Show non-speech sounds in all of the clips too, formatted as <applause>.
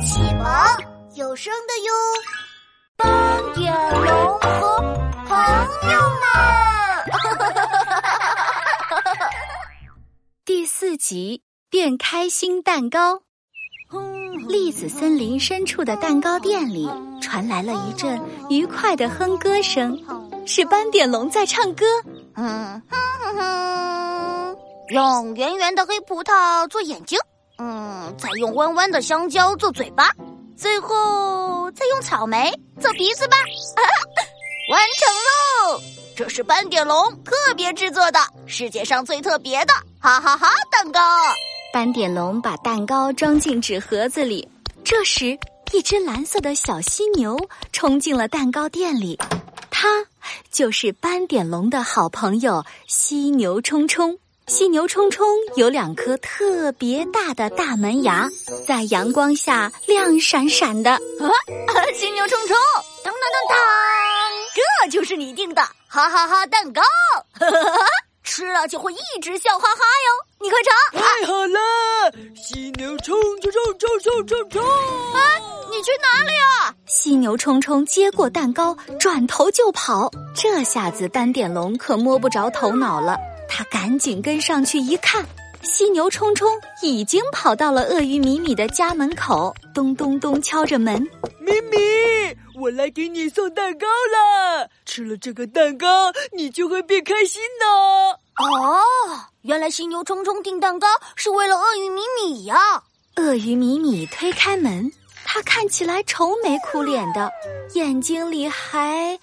启蒙有声的哟，斑点龙和朋友们，<laughs> 第四集变开心蛋糕。栗子森林深处的蛋糕店里传来了一阵愉快的哼歌声，是斑点龙在唱歌。嗯哼哼哼，用圆圆的黑葡萄做眼睛。嗯，再用弯弯的香蕉做嘴巴，最后再用草莓做鼻子吧。<laughs> 完成喽！这是斑点龙特别制作的世界上最特别的哈哈哈蛋糕。斑点龙把蛋糕装进纸盒子里。这时，一只蓝色的小犀牛冲进了蛋糕店里，它就是斑点龙的好朋友犀牛冲冲。犀牛冲冲有两颗特别大的大门牙，在阳光下亮闪闪的。啊，<laughs> 犀牛冲冲，当当当当，这就是你订的哈哈哈蛋糕，<laughs> 吃了就会一直笑哈哈哟！你快尝。太好了，犀牛冲冲冲冲冲冲冲！哎，你去哪里啊？犀牛冲冲接过蛋糕，转头就跑。这下子斑点龙可摸不着头脑了。他赶紧跟上去一看，犀牛冲冲已经跑到了鳄鱼米米的家门口，咚咚咚敲着门。米米，我来给你送蛋糕了。吃了这个蛋糕，你就会变开心呢。哦，原来犀牛冲冲订蛋糕是为了鳄鱼米米呀。鳄鱼米米推开门，他看起来愁眉苦脸的，眼睛里还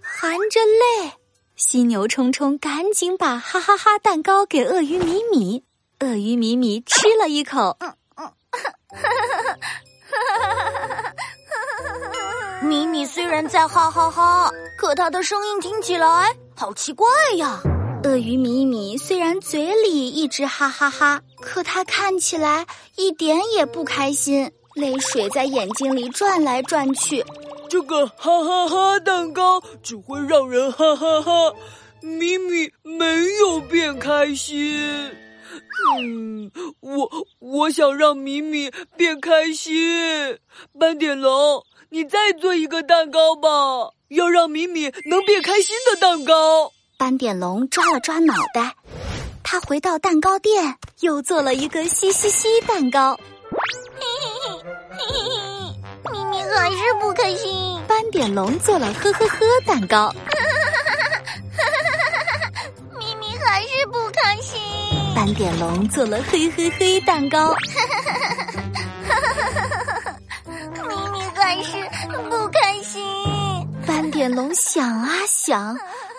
含着泪。犀牛冲冲赶紧把 <laughs> 哈哈哈蛋糕给鳄鱼米米，鳄鱼米米吃了一口，嗯嗯，米米虽然在哈哈哈，可他的声音听起来好奇怪呀。鳄鱼米米虽然嘴里一直哈哈哈，可他看起来一点也不开心，泪水在眼睛里转来转去。这个哈哈哈蛋糕只会让人哈哈哈，咪咪没有变开心。嗯，我我想让米米变开心。斑点龙，你再做一个蛋糕吧，要让米米能变开心的蛋糕。斑点龙抓了抓脑袋，他回到蛋糕店，又做了一个嘻嘻嘻蛋糕。嘿嘿嘿，嘿嘿，不开心。斑点龙做了呵呵呵蛋糕，<laughs> 咪咪还是不开心。斑点龙做了嘿嘿嘿蛋糕，<laughs> 咪咪还是不开心。斑点龙想啊想，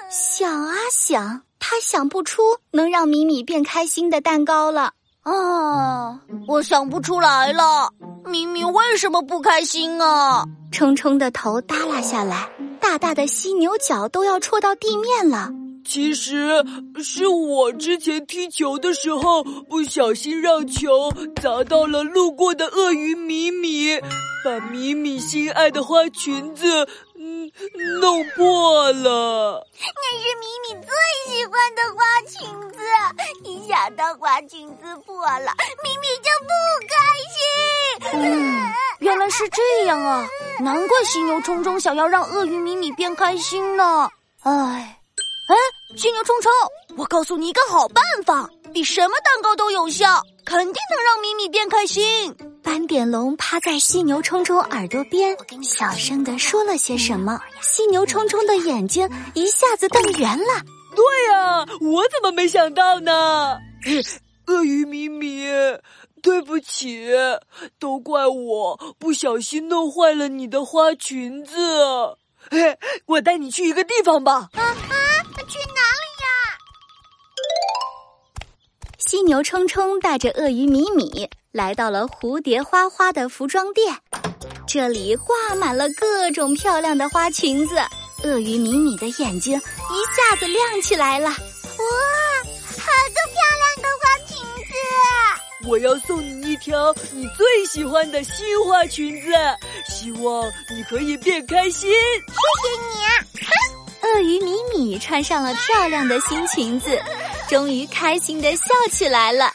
想啊想，他想不出能让米米变开心的蛋糕了。啊，我想不出来了。明明为什么不开心啊？冲冲的头耷拉下来，大大的犀牛角都要戳到地面了。其实是我之前踢球的时候不小心让球砸到了路过的鳄鱼米米，把米米心爱的花裙子嗯弄破了。那是米米最喜欢的花裙子，一想到花裙子破了，米米就不开心。嗯，原来是这样啊，难怪犀牛冲冲想要让鳄鱼米米变开心呢。唉。哎，犀牛冲冲，我告诉你一个好办法，比什么蛋糕都有效，肯定能让米米变开心。斑点龙趴在犀牛冲冲耳朵边，小声的说了些什么。犀牛冲冲的眼睛一下子瞪圆了。对呀，我怎么没想到呢？鳄鱼米米，对不起，都怪我不小心弄坏了你的花裙子。嘿，我带你去一个地方吧。啊啊！去哪里犀牛冲冲带着鳄鱼米米来到了蝴蝶花花的服装店，这里挂满了各种漂亮的花裙子。鳄鱼米米的眼睛一下子亮起来了，哇，好多漂亮的花裙子！我要送你一条你最喜欢的新花裙子，希望你可以变开心。谢谢你啊！鳄鱼米米穿上了漂亮的新裙子，终于开心地笑起来了。